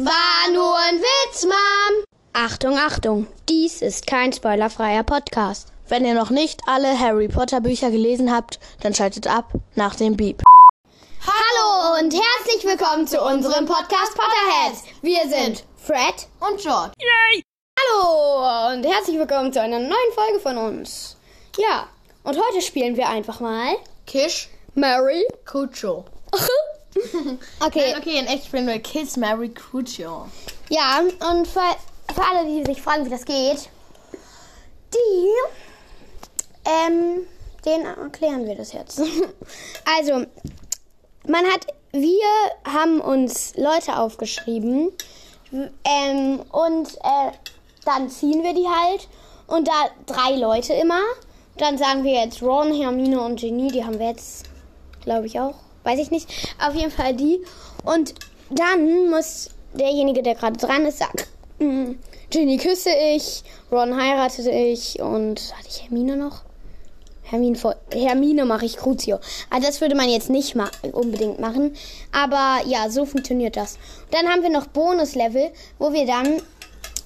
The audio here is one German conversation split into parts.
War nur ein Witz, Mom. Achtung, Achtung, dies ist kein spoilerfreier Podcast. Wenn ihr noch nicht alle Harry Potter Bücher gelesen habt, dann schaltet ab nach dem Beep. Hallo und herzlich willkommen zu unserem Podcast Potterheads. Wir sind Fred Und George. Hallo und herzlich willkommen zu einer neuen Folge von uns. Ja, und heute spielen wir einfach mal Kish, Mary. Cucho. Okay, Okay, in echt spielen wir Kiss, Mary, Cucho. ja, und für, für alle, die sich fragen, wie das geht, die, ähm, denen erklären wir das jetzt. Also, man hat, wir haben uns Leute aufgeschrieben ähm, und äh, dann ziehen wir die halt und da drei Leute immer. Dann sagen wir jetzt Ron, Hermine und Genie, die haben wir jetzt, glaube ich auch, weiß ich nicht. Auf jeden Fall die. Und dann muss derjenige, der gerade dran ist, sagen, mm, Ginny küsse ich, Ron heiratete ich und hatte ich Hermine noch? Hermine, Hermine mache ich Crucio. Also das würde man jetzt nicht ma unbedingt machen. Aber ja, so funktioniert das. Dann haben wir noch Bonuslevel, wo wir dann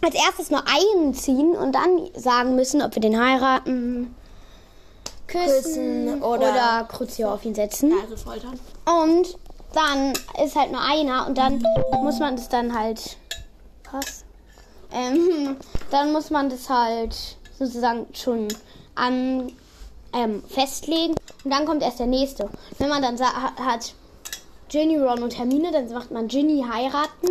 als erstes nur einen ziehen und dann sagen müssen, ob wir den heiraten, küssen, Küssen oder, oder- Crucio auf ihn setzen. Also foltern. Und dann ist halt nur einer und dann muss man das dann halt. Was? Ähm, dann muss man das halt sozusagen schon an ähm, festlegen und dann kommt erst der nächste. Wenn man dann hat Ginny, Ron und Hermine, dann macht man Ginny heiraten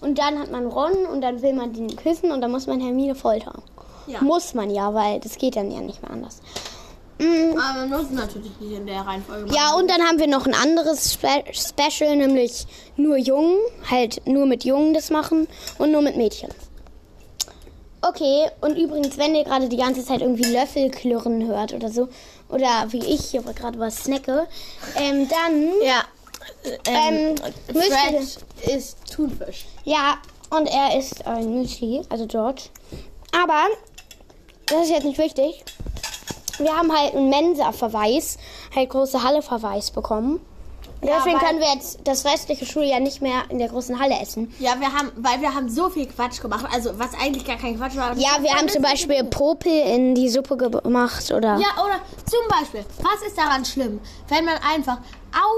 und dann hat man Ron und dann will man den küssen und dann muss man Hermine foltern. Ja. Muss man ja, weil das geht dann ja nicht mehr anders. Mm, Aber man muss natürlich nicht in der Reihenfolge machen. ja, und dann haben wir noch ein anderes Spe Special, nämlich nur Jungen. Halt nur mit Jungen das machen und nur mit Mädchen. Okay, und übrigens, wenn ihr gerade die ganze Zeit irgendwie Löffel klirren hört oder so, oder wie ich hier gerade was snacke, ähm, dann, Ja. Ähm, ihr- Fred ist Thunfisch. ja, und er ist ein Müsli, also George. Aber, das ist jetzt nicht wichtig. Wir haben halt einen Mensa-Verweis, halt große Halle-Verweis bekommen. Und Ja, deswegen können wir jetzt das restliche Schuljahr nicht mehr in der großen Halle essen. Ja, wir haben, weil wir haben so viel Quatsch gemacht. Also, was eigentlich gar kein Quatsch war. Ja, wir haben zum Beispiel Popel in die Suppe gemacht oder. Ja, oder zum Beispiel, was ist daran schlimm, wenn man einfach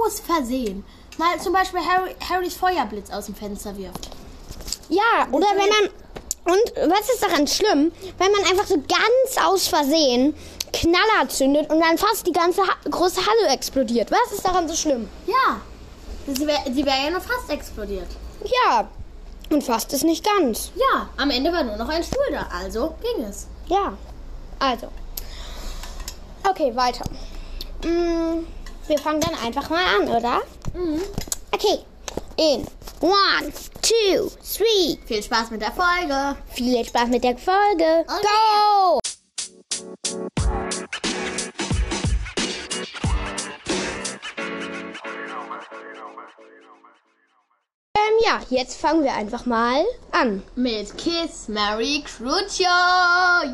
aus Versehen mal zum Beispiel Harry, Harrys Feuerblitz aus dem Fenster wirft? Ja, oder wenn man. Und was ist daran schlimm, wenn man einfach so ganz aus Versehen Knaller zündet und dann fast die ganze ha große Halle explodiert? Was ist daran so schlimm? Ja. Sie wäre wär ja nur fast explodiert. Ja. Und fast ist nicht ganz. Ja, am Ende war nur noch ein Stuhl da, also ging es. Ja. Also. Okay, weiter. Mm, wir fangen dann einfach mal an, oder? Mhm. Okay. In one, two, three. Viel Spaß mit der Folge. Viel Spaß mit der Folge. Okay. Go! Ja, jetzt fangen wir einfach mal an. Mit Kiss Mary Crucio.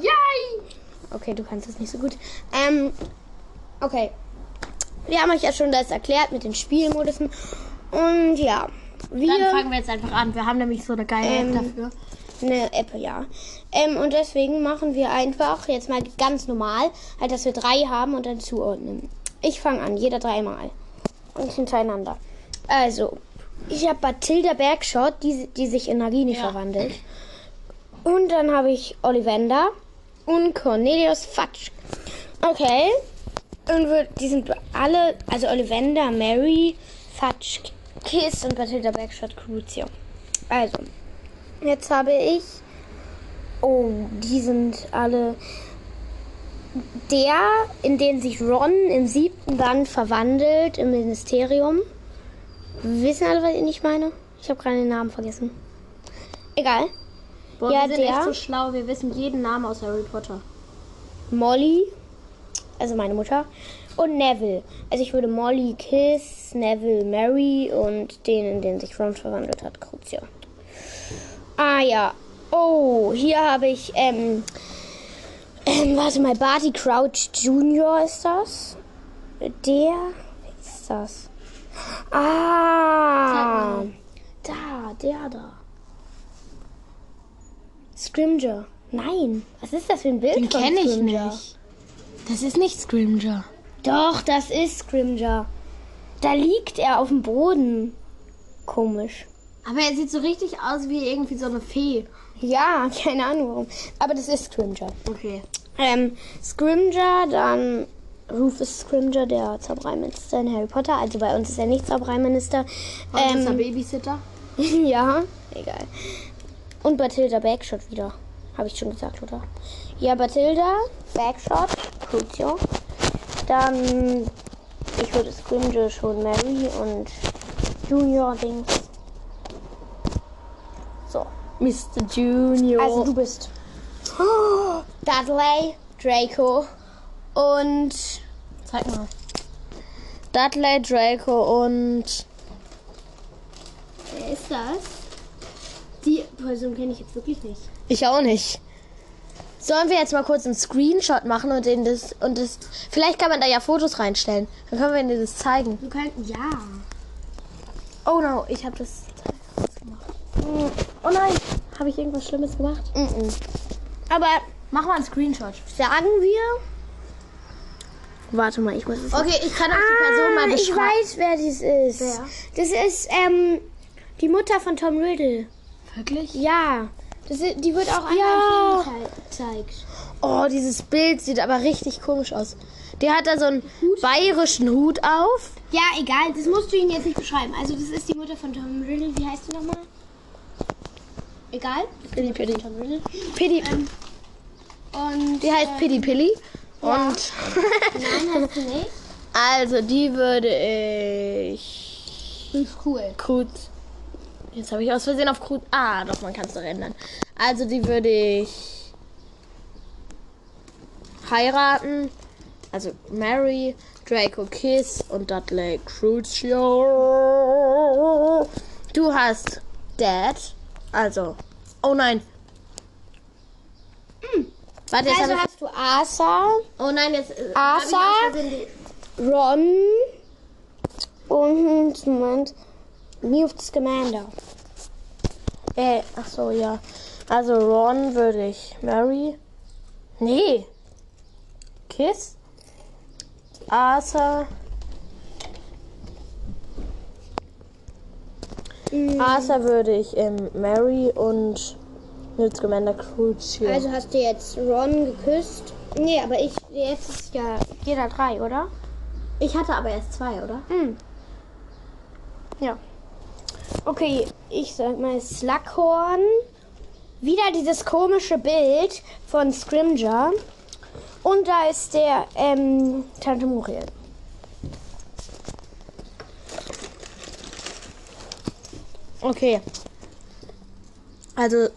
Yay! Okay, du kannst das nicht so gut. Ähm, okay. Wir haben euch ja schon das erklärt mit den Spielmodusen. Und ja, wir. Dann fangen wir jetzt einfach an. Wir haben nämlich so eine geile Ähm, App dafür. Eine App, ja. Ähm, und deswegen machen wir einfach jetzt mal ganz normal, halt, dass wir drei haben und dann zuordnen. Ich fange an, jeder dreimal. Und hintereinander. Also, ich habe Bathilda Bergschott, die, die sich in Nagini Ja. verwandelt. Und dann habe ich Ollivander und Cornelius Fatsch. Okay. Und wir, die sind alle, also Ollivander, Mary, Fatsch, Kiss und Bathilda Bergschott, Crucio. Also, Jetzt habe ich. Oh, die sind alle. Der, in den sich Ron im siebten Band verwandelt im Ministerium. Wissen alle, was ich meine? Ich habe gerade den Namen vergessen. Egal. Boah, ja, wir sind der- echt so schlau. Wir wissen jeden Namen aus Harry Potter. Molly, also meine Mutter. Und Neville. Also ich würde Molly Kiss, Neville Mary und den, in den sich Ron verwandelt hat, Crucio. Ah ja. Oh, hier habe ich, ähm, ähm, warte mal, Barty Crouch Jr. ist das. Der, ist das? Ah, da, der da. Scrimger. Nein. Was ist das für ein Bild? Den kenne ich nicht. Das ist nicht Scrimger. Doch, das ist Scrimger. Da liegt er auf dem Boden. Komisch. Aber er sieht so richtig aus wie irgendwie so eine Fee. Ja, keine Ahnung warum. Aber das ist Scrimger. Okay. Ähm, Scrimger, dann Rufus Scrimger, der Zaubereiminister in Harry Potter. Also bei uns ist er nicht Zaubereiminister. Und ist er Ähm, Babysitter? ja, egal. Und Bathilda Bagshot wieder. Habe ich schon gesagt, oder? Ja, Bathilda, Bagshot, Crucio. Dann, ich würde Scrimger schon Mary und Junior Dings. So. Mr. Junior. Also du bist Dudley, Draco und Zeig mal. Dudley, Draco und Wer ist das? Die Person kenne ich jetzt wirklich nicht. ich auch nicht. Sollen wir jetzt mal kurz einen Screenshot machen und den das und das vielleicht kann man da ja Fotos reinstellen. Dann können wir ihnen das zeigen. Du kannst. Ja. Oh no, ich habe das gemacht. Oh nein, habe ich irgendwas Schlimmes gemacht? Aber Mach mal einen Screenshot. sagen wir Warte mal, ich muss es Okay, ich kann euch die Person mal Ah, ich beschreiben. weiß, wer dies ist. Wer? Das ist ähm, die Mutter von Tom Riddle. Wirklich? Ja. Das ist, die wird auch Ja. einmal im Film gezeigt. Oh, dieses Bild sieht aber richtig komisch aus. Der hat da so einen bayerischen Hut auf. Ja, egal. Das musst du ihn jetzt nicht beschreiben. Also, das ist die Mutter von Tom Riddle. Wie heißt die nochmal? Egal. Piddy Piddy. Tom Riddle. Piddy. Und. Die heißt Piddy Und Nein, heißt sie nicht. also die würde ich Die ist cool. gut. Jetzt habe ich aus Versehen auf gut. Ah, doch, man kann es doch ändern. Also die würde ich heiraten. Also Mary, Draco Kiss und Dudley Crucio. Du hast Dad. Also. Oh nein. Warte, jetzt Also hast du Asa, ich, Oh nein, jetzt. äh, Asa? die- Ron und Moment. Newt Scamander. Äh, ach so, ja. Also Ron würde ich Mary. Nee. Kiss. Arthur. Arthur würde ich ähm, Mary und Newt Scamander Crucio. Also hast du jetzt Ron geküsst. Nee, aber ich. Jetzt ist ja. jeder drei, oder? Ich hatte aber erst zwei, oder? Hm. Ja. Okay, ich sag mal Slughorn. Wieder dieses komische Bild von Scrimger. Und da ist der ähm, Tante Muriel. Okay. Also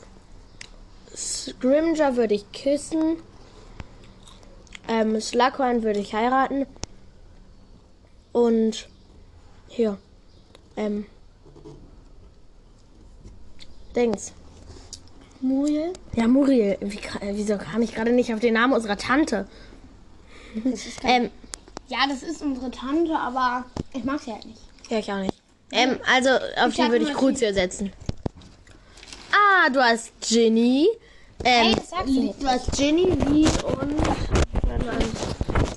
Scrimger würde ich küssen. Ähm, Slughorn würde ich heiraten. Und hier. Ähm. Dings. Muriel. Ja, Muriel. Wie, äh, wieso kam ich gerade nicht auf den Namen unserer Tante? Ähm, Ja, das ist unsere Tante, aber ich mag sie halt nicht. ja, ich auch nicht. Ähm, also auf die sag würde ich Crucio setzen. Ah, du hast Ginny. Ähm, Ey, das sagst du hast Ginny, Lee und.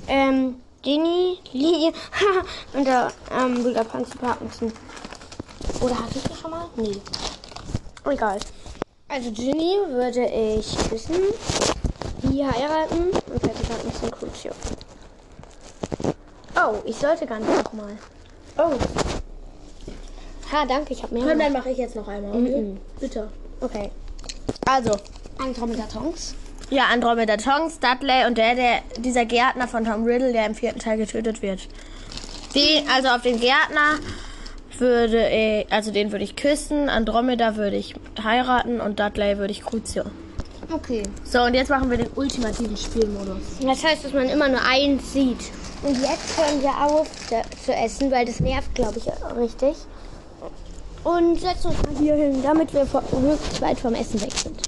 Ähm, Ginny, Lee und der ähm, Panzer Parkinson. Oder hatte ich das schon mal? Nee. Egal. Also Ginny würde ich küssen, Lee heiraten und Patty Parkinson Crucio. Oh, ich sollte gar nicht nochmal. Oh. Ha, danke, ich habe mehr. Dann mache ich jetzt noch einmal. Mhm. Bitte. Okay. Also, Andromeda Tonks. ja, Andromeda Tonks, Dudley und der, der, dieser Gärtner von Tom Riddle, der im vierten Teil getötet wird. Den, also auf den Gärtner würde ich, also den würde ich küssen, Andromeda würde ich heiraten und Dudley würde ich Crucio. Okay. So, und jetzt machen wir den ultimativen Spielmodus. Das heißt, dass man immer nur eins sieht. Und jetzt hören wir auf zu essen, weil das nervt, glaube ich, richtig. Und setzen uns mal hier hin, damit wir vor- weit vom Essen weg sind.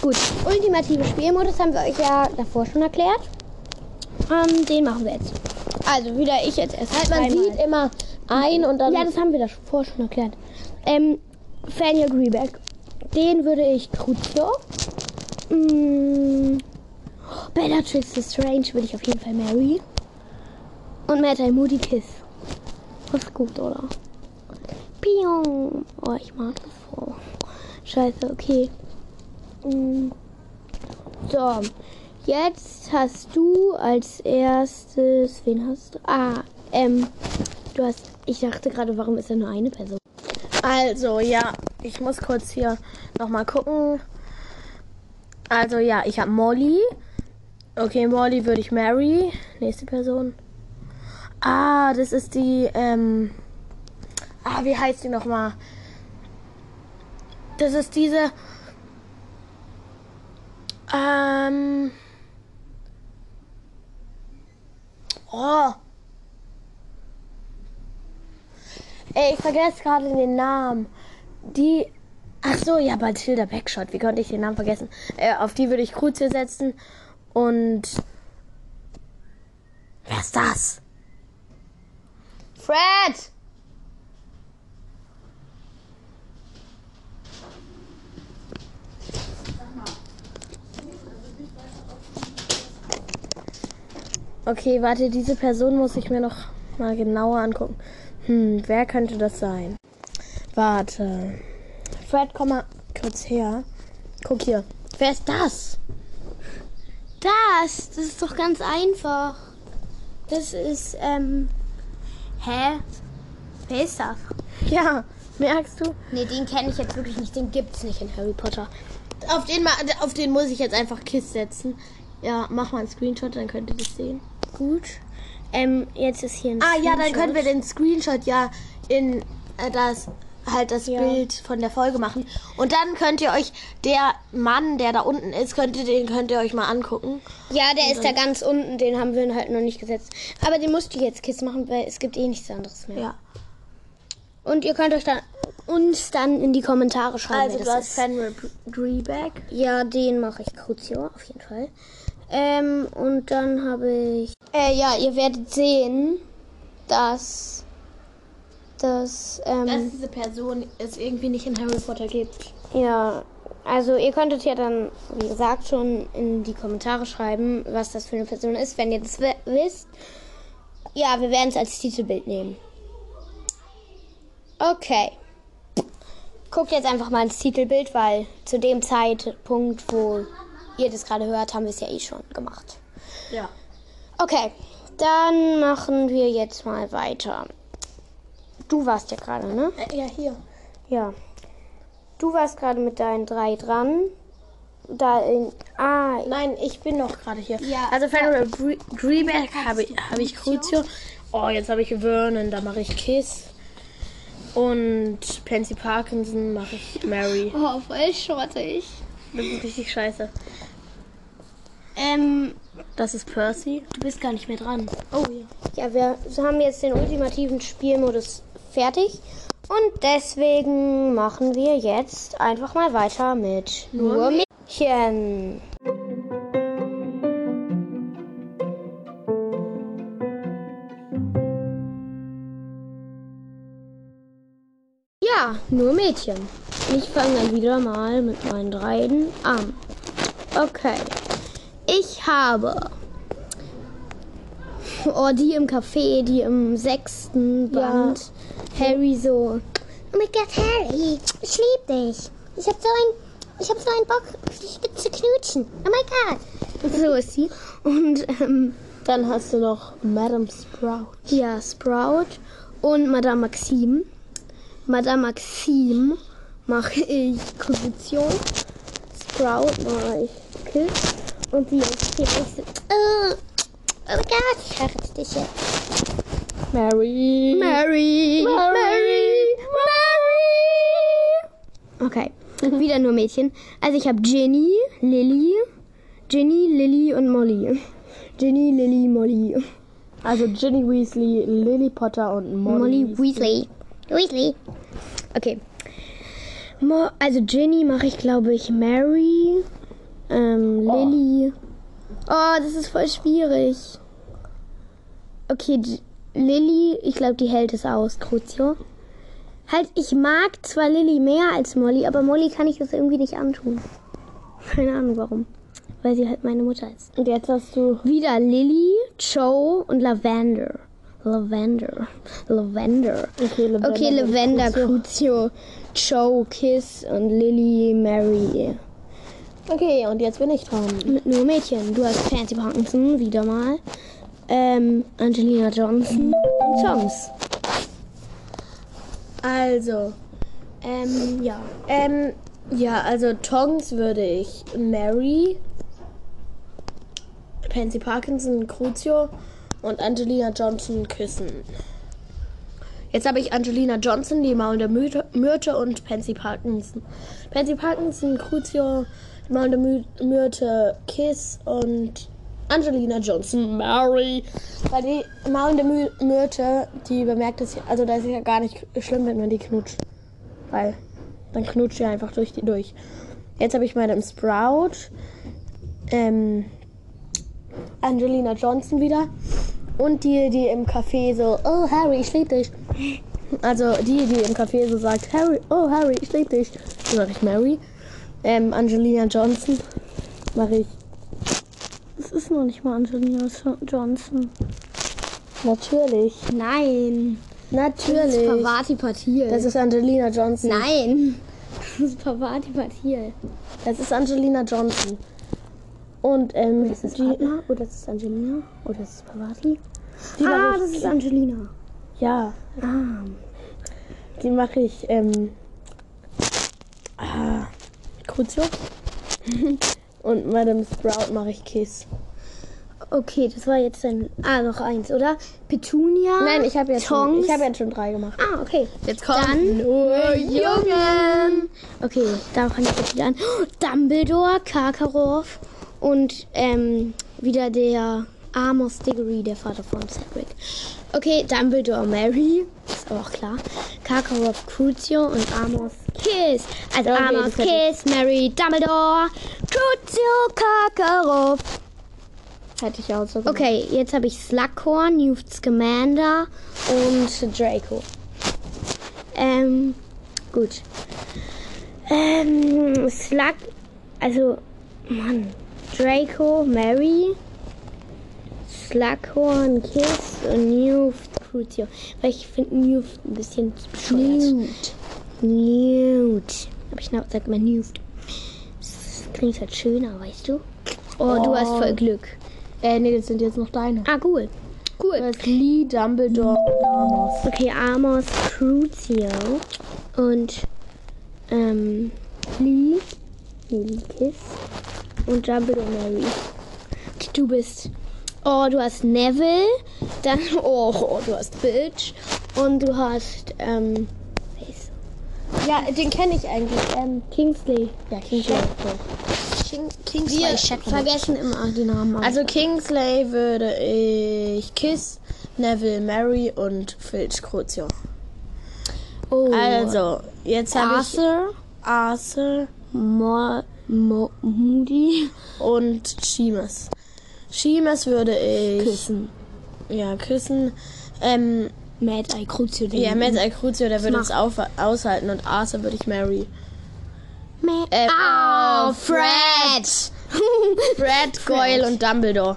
Gut, ultimative Spielmodus haben wir euch ja davor schon erklärt. Ähm, den machen wir jetzt. Also wieder ich jetzt erst. Halt, man zweimal. sieht immer ein und dann. Ja, das haben wir davor schon erklärt. Ähm, Fania Greeback. Den würde ich Crucio. Mm, Bellatrix Strange würde ich auf jeden Fall Mary. Und Mad Moody Kiss. Das ist gut, oder? Pion. Oh, ich mag das so. Scheiße, okay. Mm. So, jetzt hast du als erstes. Wen hast du? Ah, ähm, du hast. Ich dachte gerade, warum ist da nur eine Person? Also, ja, ich muss kurz hier nochmal gucken. Also, ja, ich habe Molly. Okay, Molly würde ich Mary. Nächste Person. Ah, das ist die, ähm. Ah, wie heißt die nochmal? Das ist diese. Ähm. Oh. Ey, ich vergesse gerade den Namen. Die. Ach so, ja, Bathilda Backshot. Wie konnte ich den Namen vergessen? Äh, auf die würde ich Kruzio setzen. Und. Wer ist das? Fred! Okay, warte, diese Person muss ich mir noch mal genauer angucken. Hm, wer könnte das sein? Warte. Fred, komm mal kurz her. Guck hier. Wer ist das? Das, das ist doch ganz einfach. Das ist, ähm. Hä? Wer ist das? Ja, merkst du? Nee, den kenne ich jetzt wirklich nicht. Den gibt's nicht in Harry Potter. Auf den, auf den muss ich jetzt einfach Kiss setzen. Ja, mach mal einen Screenshot, dann könnt ihr das sehen. Gut. Ähm, jetzt ist hier ein Ah ja, dann Screenshot. können wir den Screenshot ja in äh, das halt das Ja. Bild von der Folge machen und dann könnt ihr euch der Mann, der da unten ist, könnt ihr den könnt ihr euch mal angucken. Ja, der ist da ganz unten. Den haben wir halt noch nicht gesetzt. Aber den musst du jetzt Kiss machen, weil es gibt eh nichts anderes mehr. Ja. Und ihr könnt euch dann uns dann in die Kommentare schreiben. Also du das hast. Fenrir Dreeback. Ja, den mache ich Crucio auf jeden Fall. Ähm, und dann habe ich. Äh, ja, ihr werdet sehen, dass. Dass, ähm, Dass diese Person es irgendwie nicht in Harry Potter gibt. ja. Also, ihr könntet ja dann, wie gesagt, schon in die Kommentare schreiben, was das für eine Person ist, wenn ihr das wi- wisst. Ja, wir werden es als Titelbild nehmen. Okay. Guckt jetzt einfach mal ins Titelbild, weil zu dem Zeitpunkt, wo ihr das gerade hört, haben wir es ja eh schon gemacht. Ja. Okay, dann machen wir jetzt mal weiter. Du warst ja gerade, ne? Äh, ja, hier. Ja. Du warst gerade mit deinen drei dran. Da in. Ah, Nein, ich bin noch gerade hier. Ja. Also Fenrir Dre- Dreeback habe ich, habe ich Crucio. Oh, jetzt habe ich Vernon, da mache ich Kiss. Und Pansy Parkinson mache ich Mary. oh, voll schrottig. Das ist richtig scheiße. Ähm, Das ist Percy. du bist gar nicht mehr dran. Oh ja. Ja, wir haben jetzt den ultimativen Spielmodus fertig. Und deswegen machen wir jetzt einfach mal weiter mit nur Mädchen. Ja, nur Mädchen. Ich fange dann wieder mal mit meinen dreien an. Okay. Ich habe Oh, die im Café, die im sechsten Band. Harry so. Oh mein Gott, Harry, ich lieb dich. Ich hab so ein, ich hab so einen Bock, dich zu knutschen. Oh mein Gott. So ist sie. Und ähm, Dann hast du noch Madame Sprout. ja, Sprout und Madame Maxime. Madame Maxime mache ich Kondition. Sprout mache ich Kiss. Und die ist hier so, oh, oh mein Gott, ich heirate dich jetzt. Mary. Mary, Mary, Mary. Okay, wieder nur Mädchen. Also ich habe Ginny, Lily, Ginny, Lily und Molly. Ginny, Lily, Molly. Also Ginny Weasley, Lily Potter und Molly. Molly Weasley. Weasley. Okay. Mo also Ginny mache ich, glaube ich, Mary. Ähm, Lily. Oh, das ist voll schwierig. Okay, G Lily, ich glaube, die hält es aus, Crucio. Halt, ich mag zwar Lily mehr als Molly, aber Molly kann ich das irgendwie nicht antun. Keine Ahnung warum. Weil sie halt meine Mutter ist. Und jetzt hast du. Wieder Lily, Joe und Lavender. Lavender. Lavender. Okay, Lavender. Okay, Lavender, Crucio, Joe, Kiss und Lily, Mary. Okay, und jetzt bin ich dran. Mit nur Mädchen. Du hast Fancy Parkinson, wieder mal. Ähm, Angelina Johnson und Tongs. Also. Ähm, ja. Ähm, ja, also Tongs würde ich Mary, Pansy Parkinson, Crucio und Angelina Johnson küssen. Jetzt habe ich Angelina Johnson, die maulende Myrte, Myrte und Pansy Parkinson. Pansy Parkinson, Crucio, Myrte, Kiss und Angelina Johnson, Mary. Weil die Myrte, die bemerkt es, also da ist ja gar nicht schlimm, wenn man die knutscht. Weil dann knutscht sie einfach durch die durch. Jetzt habe ich meine im Sprout. Ähm, Angelina Johnson wieder. Und die, die im Café so, oh Harry, ich lieb dich. Also die, die im Café so sagt, Harry, oh Harry, ich lieb dich. Die mache ich Mary. Ähm, Angelina Johnson mache ich Das ist noch nicht mal Angelina Johnson. natürlich. Nein. Das ist Natürlich. Pavati Patil. Das ist Angelina Johnson. Nein. Das ist Pavati Patil. Das ist Angelina Johnson. Und ähm, Das ist die, Padma oder das ist Angelina oder das ist Pavati. die ah, das ist Angelina. ja, Ah. die mache ich ähm, ah, Crucio. Und Madame Sprout mache ich Kiss. Okay, das war jetzt ein. Ah, noch eins, oder? Petunia. Nein, ich habe jetzt, schon- Tongs. ich habe jetzt schon drei gemacht. Ah, okay. Jetzt Dann nur Jungen. Okay, da fange ich jetzt wieder an. Dumbledore, Karkaroff und ähm, wieder der Amos Diggory, der Vater von Cedric. Okay, Dumbledore, Mary, ist aber auch klar. Karkaroff, Crucio und Amos Kiss. Also Okay, Amos Kiss, Mary, Dumbledore, Crucio, Karkaroff. Hätte ich auch so gemacht. Okay, jetzt habe ich Slughorn, Newt Scamander und Draco. Ähm, gut. Ähm, Slug, also, Mann, Draco, Mary, Slughorn, Kiss und Newt Crucio. Weil ich finde Newt ein bisschen bescheuert. Newt. Newt. Aber ich sag mal Newt. Das klingt halt schöner, weißt du? Oh, du Oh. hast voll Glück. Äh, nee, das sind jetzt noch deine. Ah, cool. Cool. Das ist Lee, Dumbledore und Amos. Okay, Amos Crucio und ähm, Lee, Lee Kiss und Dumbledore Mary. Du bist. Oh, du hast Neville, dann oh, oh du hast Bitch und du hast ähm, Ja, den kenne ich eigentlich. Ähm, Kingsley. ja, Kingsley. King, Kingsley. Wir Shatner. vergessen immer die Namen. Also Kingsley würde ich Kiss, Neville, Mary und Filch Crucio. oh, Also, jetzt habe ich Arthur, Arthur Mo, Mo, Moody, und Seamus. Seamus würde ich Küssen. ja küssen. Ähm, Mad Eye Crucio. ja, Matt Eye Crucio, der würde es auf, aushalten und Arthur würde ich Mary. Mad Äh, oh, oh, Fred! Fred, Goyle und Dumbledore.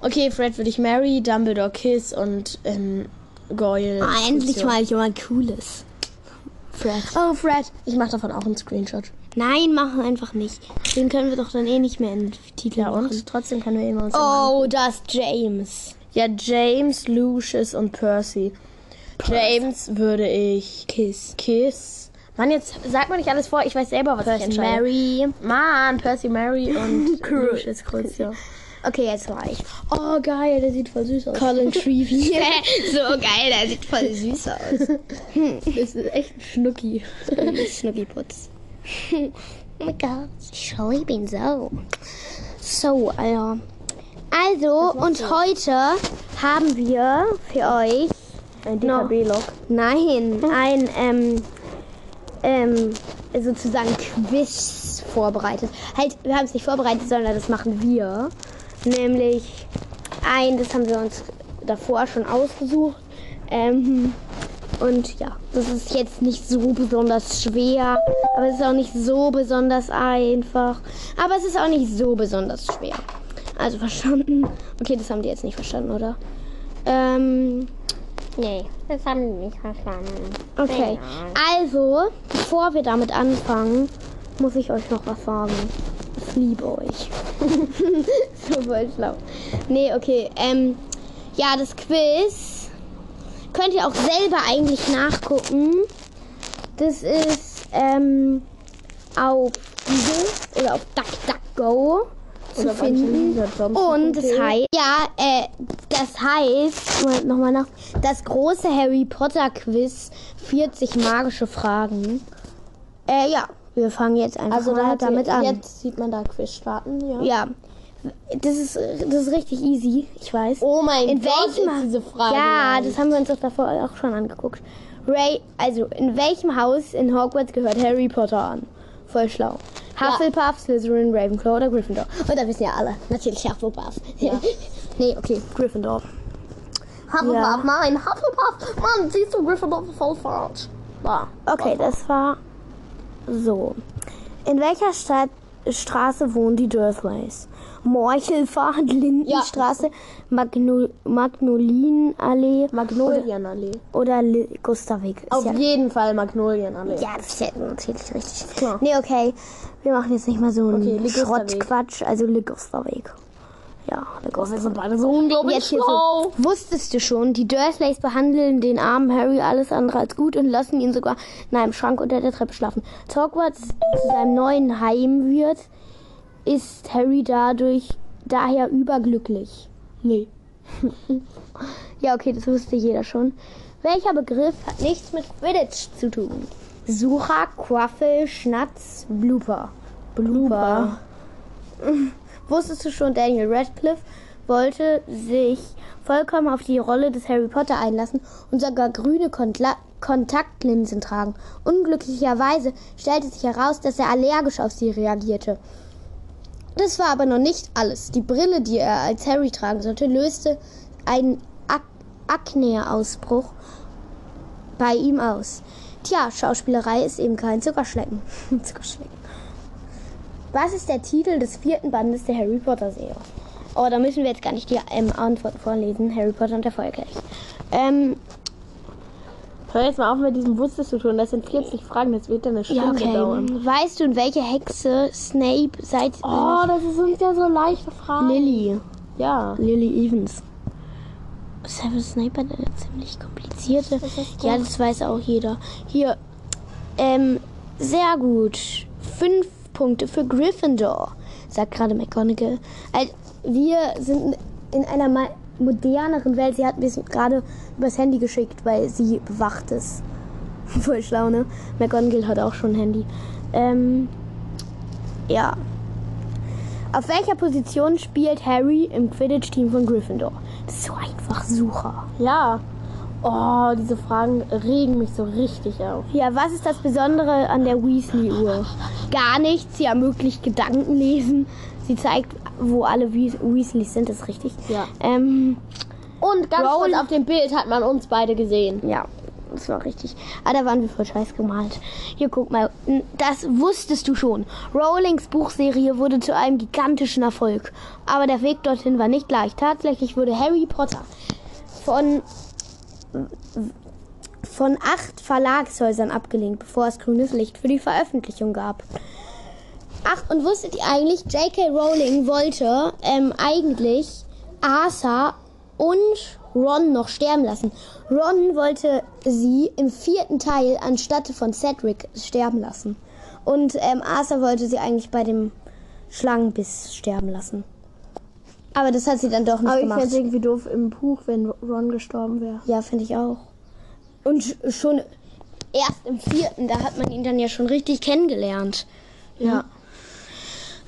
Okay, Fred würde ich Mary, Dumbledore Kiss und ähm, Goyle. Ah, endlich mal jemand Cooles. Fred. Oh, Fred. Ich mache davon auch einen Screenshot. Nein, machen einfach nicht. Den können wir doch dann eh nicht mehr in den Titel Ja, machen. und trotzdem können wir immer uns. Oh, das ist James. Ja, James, Lucius und Percy. James würde ich Kiss. Kiss. Mann, jetzt sag mal nicht alles vor. Ich weiß selber, was ich Percy entscheide. Mary. Mann, Percy, Mary und Lucius Crucio. Okay, jetzt war ich. Oh, geil, der sieht voll süß aus. Colin Treevey. so geil, der sieht voll süß aus. Das ist echt ein Schnucki. Schnuckiputz. Oh mein Gott, ich liebe ihn so. So, Alter. Also, und heute haben wir für euch Ein. DKB-Log. Nein, ein ähm, ähm, sozusagen Quiz vorbereitet. Halt, wir haben es nicht vorbereitet, sondern das machen wir. Nämlich ein, das haben wir uns davor schon ausgesucht. Ähm, Und ja, das ist jetzt nicht so besonders schwer, aber es ist auch nicht so besonders einfach. Aber es ist auch nicht so besonders schwer. Also verstanden. Okay, das haben die jetzt nicht verstanden, oder? Ähm, Nee, das haben die nicht verstanden. okay. Also, bevor wir damit anfangen, muss ich euch noch was sagen. Ich liebe euch. so voll schlau. Nee, okay. Ähm, ja, das Quiz könnt ihr auch selber eigentlich nachgucken. Das ist ähm, auf Google oder auf DuckDuckGo zu finden. Und das heißt, ja, äh, das heißt, nochmal nach, das große Harry Potter Quiz, 40 magische Fragen. Äh, ja, wir fangen jetzt einfach Also mal damit an. Jetzt sieht man da Quiz starten, ja. Ja, das ist, das ist richtig easy, ich weiß. Oh mein in Gott, welchem diese Frage Ja, lang. das haben wir uns doch davor auch schon angeguckt. Ray, also in welchem Haus in Hogwarts gehört Harry Potter an? Voll schlau. Hufflepuff, Slytherin, Ravenclaw oder Gryffindor? Und da wissen ja alle. Natürlich Hufflepuff. Ja. nee, okay, Gryffindor. Hufflepuff, Ja. nein, Hufflepuff. Mann, siehst du, Gryffindor ist voll falsch. Da. Okay, das war so. In welcher Stadt, Straße wohnen die Dursleys? Morchelfahrt, Lindenstraße, Magno Magnolienallee Magnolienallee. oder Li Gustavik. Auf ja, jeden Fall Magnolienallee. ja, das ist ja natürlich richtig. Klar. Nee, okay. Wir machen jetzt nicht mal so einen Okay. Schrottquatsch. Also Ligusterweg. Ja, Wir Ligusterweg. sind beide so unglaublich Jetzt schlau. so, wusstest du schon, die Dursleys behandeln den armen Harry alles andere als gut und lassen ihn sogar in einem Schrank unter der Treppe schlafen. Hogwarts zu seinem neuen Heim wird, ist Harry dadurch daher überglücklich. Nee. Ja, okay, das wusste jeder schon. Welcher Begriff hat nichts mit Quidditch zu tun? Sucher, Quaffel, Schnatz, Blooper. Blooper. Wusstest du schon, Daniel Radcliffe wollte sich vollkommen auf die Rolle des Harry Potter einlassen und sogar grüne Kontla Kontaktlinsen tragen. Unglücklicherweise stellte sich heraus, dass er allergisch auf sie reagierte. Das war aber noch nicht alles. Die Brille, die er als Harry tragen sollte, löste einen Ak Akne-Ausbruch bei ihm aus. Tja, Schauspielerei ist eben kein Zuckerschlecken. Zuckerschlecken. Was ist der Titel des vierten Bandes der Harry Potter Serie? Oh, da müssen wir jetzt gar nicht die ähm, Antworten vorlesen. Harry Potter und der Feuerkelch. Ähm, Hör jetzt mal auf mit diesem Wusstest du schon. Das sind 40 Fragen, das wird dann eine Stunde ja, okay. dauern. Weißt du, in welche Hexe Snape seit Oh, das sind ja so leichte Fragen. Lily. Ja. Lily Evans. Severus Snape hat eine ziemlich komplizierte. ist das? Ja, das weiß auch jeder. Hier, ähm, sehr gut. Fünf Punkte für Gryffindor, sagt gerade McGonagall. Also, wir sind in einer moderneren Welt. Sie hat mir es gerade übers Handy geschickt, weil sie bewacht ist. Voll schlau, ne? McGonagall hat auch schon ein Handy. Ähm, ja. Auf welcher Position spielt Harry im Quidditch-Team von Gryffindor? Das ist so einfach Sucher. Ja. Oh, diese Fragen regen mich so richtig auf. Ja, was ist das Besondere an der Weasley-Uhr? Gar nichts. Sie ermöglicht Gedanken lesen. Sie zeigt, wo alle Weas Weasleys sind, das ist richtig. Ja. Ähm, Und ganz Roll- kurz auf dem Bild hat man uns beide gesehen. ja, das war richtig. Ah, da waren wir voll scheiß gemalt. Hier, guck mal. Das wusstest du schon. Rowlings Buchserie wurde zu einem gigantischen Erfolg. Aber der Weg dorthin war nicht leicht. Tatsächlich wurde Harry Potter von von acht Verlagshäusern abgelehnt, bevor es grünes Licht für die Veröffentlichung gab. Ach, und wusstet ihr eigentlich, J.K. Rowling wollte ähm, eigentlich Arthur und Ron noch sterben lassen. Ron wollte sie im vierten Teil anstatt von Cedric sterben lassen. Und ähm, Arthur wollte sie eigentlich bei dem Schlangenbiss sterben lassen. Aber das hat sie dann doch nicht Aber ich gemacht. fände es irgendwie doof im Buch, wenn Ron gestorben wäre. Ja, finde ich auch. Und sch- schon erst im vierten, da hat man ihn dann ja schon richtig kennengelernt. Ja.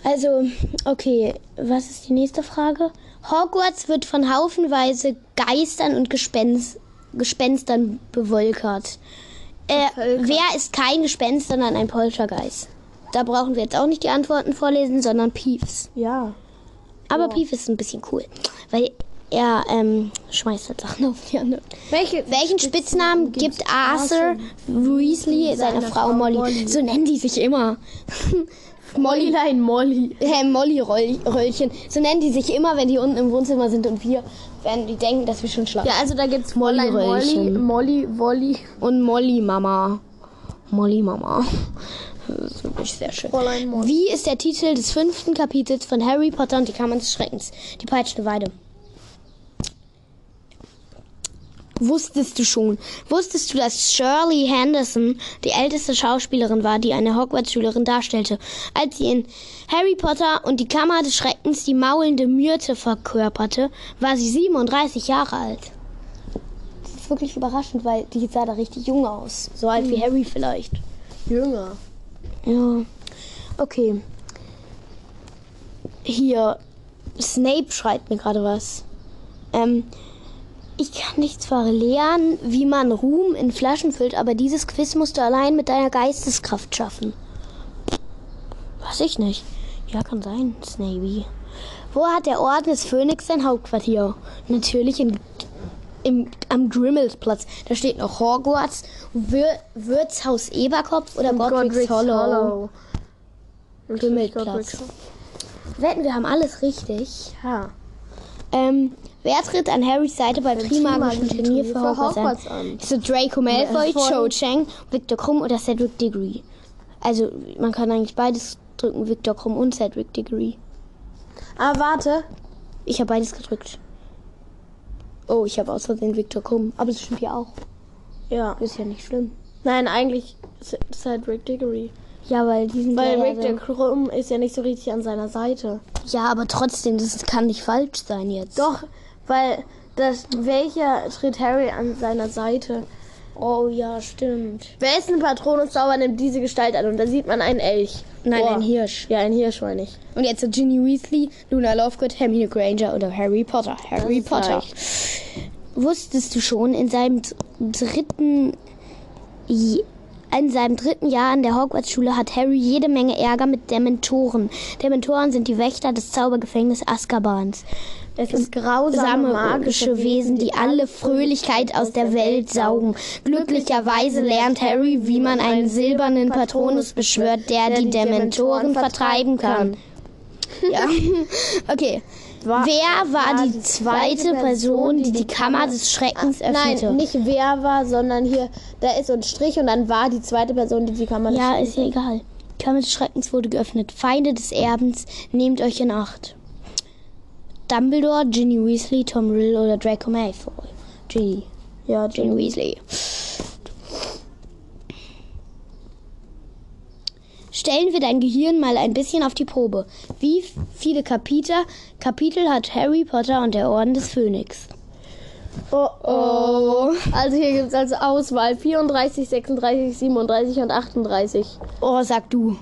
Also, okay, was ist die nächste Frage? Hogwarts wird von haufenweise Geistern und Gespenst Gespenstern bewölkert. Äh, Bevölkert. wer ist kein Gespenst, sondern ein Poltergeist? Da brauchen wir jetzt auch nicht die Antworten vorlesen, sondern Peeves. Ja. Aber Oh. Peeves ist ein bisschen cool, weil er ähm, schmeißt halt Sachen auf die anderen. Welche, Welchen Spitznamen gibt Arthur Weasley seiner Frau Molly? So nennen die sich immer. Molly, Mollylein Molly. äh, Molly Roll Röllchen. So nennen die sich immer, wenn die unten im Wohnzimmer sind und wir werden die denken, dass wir schon schlafen. Ja, also da gibt's Molly Molly, Molly. Molly. Und Molly Mama. Molly Mama. Das ist wirklich sehr schön. Wie ist der Titel des fünften Kapitels von Harry Potter und die Kammer des Schreckens? Die peitschende Weide. Wusstest du schon? Wusstest du, dass Shirley Henderson die älteste Schauspielerin war, die eine Hogwarts-Schülerin darstellte? Als sie in Harry Potter und die Kammer des Schreckens die maulende Myrte verkörperte, war sie 37 Jahre alt. Das ist wirklich überraschend, weil die sah da richtig jung aus. So alt wie Harry vielleicht. Jünger. Ja. Okay. Hier. Snape schreibt mir gerade was. Ähm. Ich kann dich zwar lernen, wie man Ruhm in Flaschen füllt, aber dieses Quiz musst du allein mit deiner Geisteskraft schaffen. Weiß ich nicht. Ja, kann sein, Snaby. Wo hat der Orden des Phönix sein Hauptquartier? Natürlich in, im, am Grimmelsplatz. Da steht noch Hogwarts, Wir, Wirtshaus Eberkopf oder Godric's, Hollow. Grimmelplatz. Wetten, wir haben alles richtig. Ja. Ähm, wer tritt an Harrys Seite beim Trimagischen Turnier für Hogwarts, an? an? Es Draco Malfoy. Cho Chang, Victor Krumm oder Cedric Diggory? Also, man kann eigentlich beides drücken, Victor Krumm und Cedric Diggory. Ah, warte. Ich habe beides gedrückt. Oh, ich habe aus Versehen Victor Krumm. Aber das stimmt ja auch. Ja. Ist ja nicht schlimm. Nein, eigentlich Rick Diggory. Ja, weil die sind Weil der so- Krumm ist ja nicht so richtig an seiner Seite. ja, aber trotzdem, das kann nicht falsch sein jetzt. Doch, weil das welcher tritt Harry an seiner Seite? Oh ja, stimmt. Wer ist ein Patronus-Zauber, nimmt diese Gestalt an und da sieht man einen Elch. Nein, Oh. ein Hirsch. Ja, ein Hirsch meine ich. Und jetzt Ginny Weasley, Luna Lovegood, Hermine Granger oder Harry Potter. Harry Potter. Wusstest du schon, in seinem dr- dritten in seinem dritten Jahr an der Hogwarts-Schule hat Harry jede Menge Ärger mit Dementoren. Dementoren sind die Wächter des Zaubergefängnisses Azkabans. Es ist grausame, Same magische Wesen, die alle Fröhlichkeit aus der Welt saugen. Glücklicherweise lernt Harry, wie man einen silbernen Patronus beschwört, der die Dementoren vertreiben kann. Ja, okay. War- Wer war die zweite Person, die die Kammer des Schreckens öffnete? Nein, nicht wer war, sondern hier, da ist so ein Strich und dann war die zweite Person, die die Kammer Ja, ist ja egal. Die Kammer des Schreckens wurde geöffnet. Feinde des Erbens, nehmt euch in Acht. Dumbledore, Ginny Weasley, Tom Riddle oder Draco Malfoy? Ginny. Ja, Ginny Weasley. Stellen wir dein Gehirn mal ein bisschen auf die Probe. Wie viele Kapitel, Kapitel hat Harry Potter und der Orden des Phönix? Oh, oh. Also hier gibt es also Auswahl 34, 36, 37 und 38. Oh, sag du.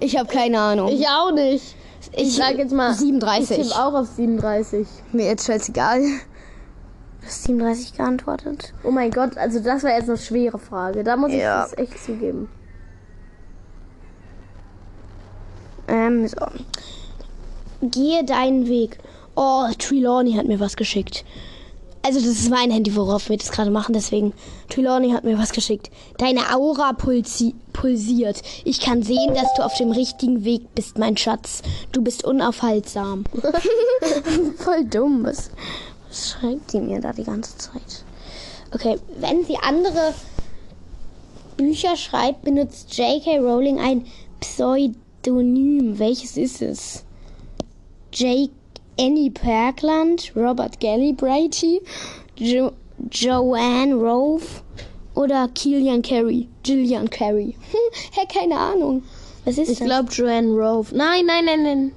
Ich habe keine Ahnung. Ich auch nicht. Ich sag jetzt mal 37. Ich tippe auch auf 37. Mir jetzt scheißegal. Du hast 37 geantwortet. Oh mein Gott, also das war jetzt eine schwere Frage. Da muss Ja. ich das echt zugeben. Ähm, so. Gehe deinen Weg. Oh, Trelawney hat mir was geschickt. Also das ist mein Handy, worauf wir das gerade machen, deswegen. Trelawney hat mir was geschickt. Deine Aura pulsi pulsiert. Ich kann sehen, dass du auf dem richtigen Weg bist, mein Schatz. Du bist unaufhaltsam. Voll dumm. Was, was schreibt sie mir da die ganze Zeit? Okay, wenn sie andere Bücher schreibt, benutzt J.K. Rowling ein Pseudonym. Welches ist es? J. Annie Perkland, Robert Gallibrati, jo Joanne Rove oder Killian Carey? Gillian Carey. Hä, keine Ahnung. Was ist Ich das? glaube Joanne Rove. Nein, nein, nein, nein.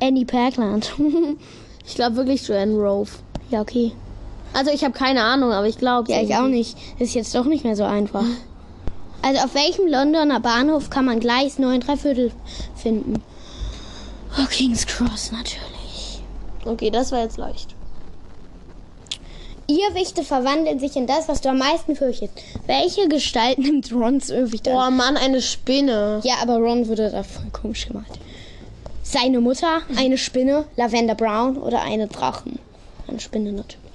Annie Perkland. Ich glaube wirklich Joanne Rove. ja, okay. Also ich habe keine Ahnung, aber ich glaube Ja, ich auch nicht. Ist jetzt doch nicht mehr so einfach. Also auf welchem Londoner Bahnhof kann man Gleis 9 3 Viertel finden? Oh, King's Cross natürlich. Okay, das war jetzt leicht. Irrwichte verwandeln sich in das, was du am meisten fürchtest. Welche Gestalt nimmt Rons Irrwicht Oh an? Mann, eine Spinne. Ja, aber Ron wurde da voll komisch gemalt. Seine Mutter, eine Spinne, Lavender Brown oder eine Drachen. Eine Spinne natürlich.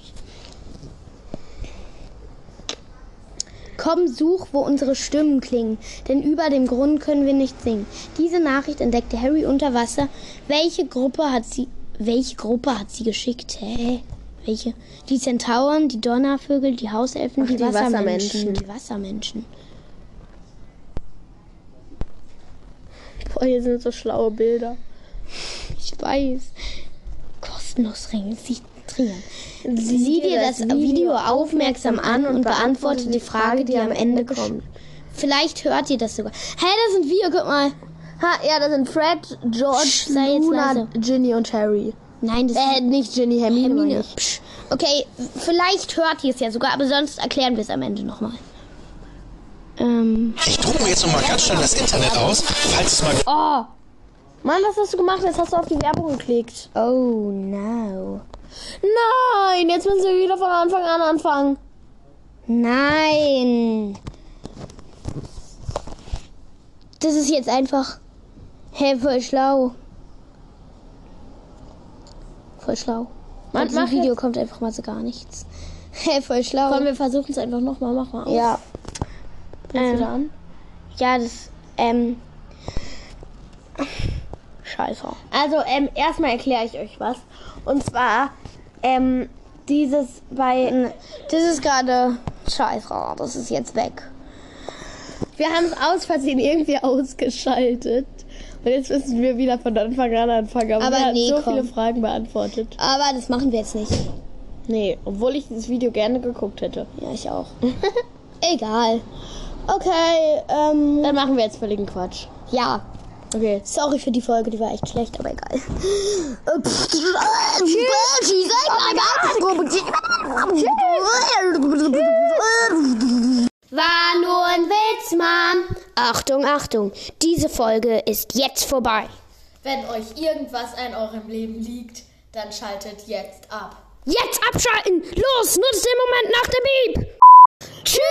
Komm, such, wo unsere Stimmen klingen, denn über dem Grund können wir nicht singen. Diese Nachricht entdeckte Harry unter Wasser. Welche Gruppe hat sie, welche Gruppe hat sie geschickt? Hä? Welche? Die Zentauren, die Donnervögel, die Hauselfen, die, die Wassermenschen. Wassermenschen. Die Wassermenschen. Boah, hier sind so schlaue Bilder. Ich weiß. Kostenlos registrieren. Sieh dir das Video aufmerksam an und beantworte die Frage, die am Ende kommt. Vielleicht hört ihr das sogar. Hä, das ein Video, guck mal. Ha, ja, das sind Fred, George, Psch, Luna. Ginny und Harry. Nein, das Äh, nicht Ginny, Hermine. Hermine. Okay, vielleicht hört ihr es ja sogar, aber sonst erklären wir es am Ende nochmal. Ähm. Ich drucke mir jetzt noch mal ganz schnell das Internet aus, falls es mal Oh. Mann, was hast du gemacht? Jetzt hast du auf die Werbung geklickt. Oh no. Nein, jetzt müssen wir wieder von Anfang an anfangen. Nein. Das ist jetzt einfach. Hä, voll schlau. Voll schlau. Bei diesem mach Video jetzt. kommt einfach mal so gar nichts. Hä, voll schlau. Komm, wir versuchen es einfach nochmal. Mach mal aus. ja. Ähm. an. Ja, das, ähm. Scheiße. Also, ähm, erstmal erkläre ich euch was. Und zwar, ähm, dieses bei. Das ist gerade scheiße. Das ist jetzt weg. Wir haben es aus Versehen irgendwie ausgeschaltet. Und jetzt müssen wir wieder von Anfang an anfangen. Aber, Aber wir nee, so komm. viele Fragen beantwortet. Aber das machen wir jetzt nicht. Nee, obwohl ich dieses Video gerne geguckt hätte. Ja, ich auch. Egal. Okay, ähm. Dann machen wir jetzt völligen Quatsch. Ja. Okay, sorry für die Folge, die war echt schlecht, aber egal. War nur ein Witz, Mann. Achtung, Achtung, diese Folge ist jetzt vorbei. Wenn euch irgendwas an eurem Leben liegt, dann schaltet jetzt ab. Jetzt abschalten! Los, nutzt den Moment nach dem Beep! Tschüss!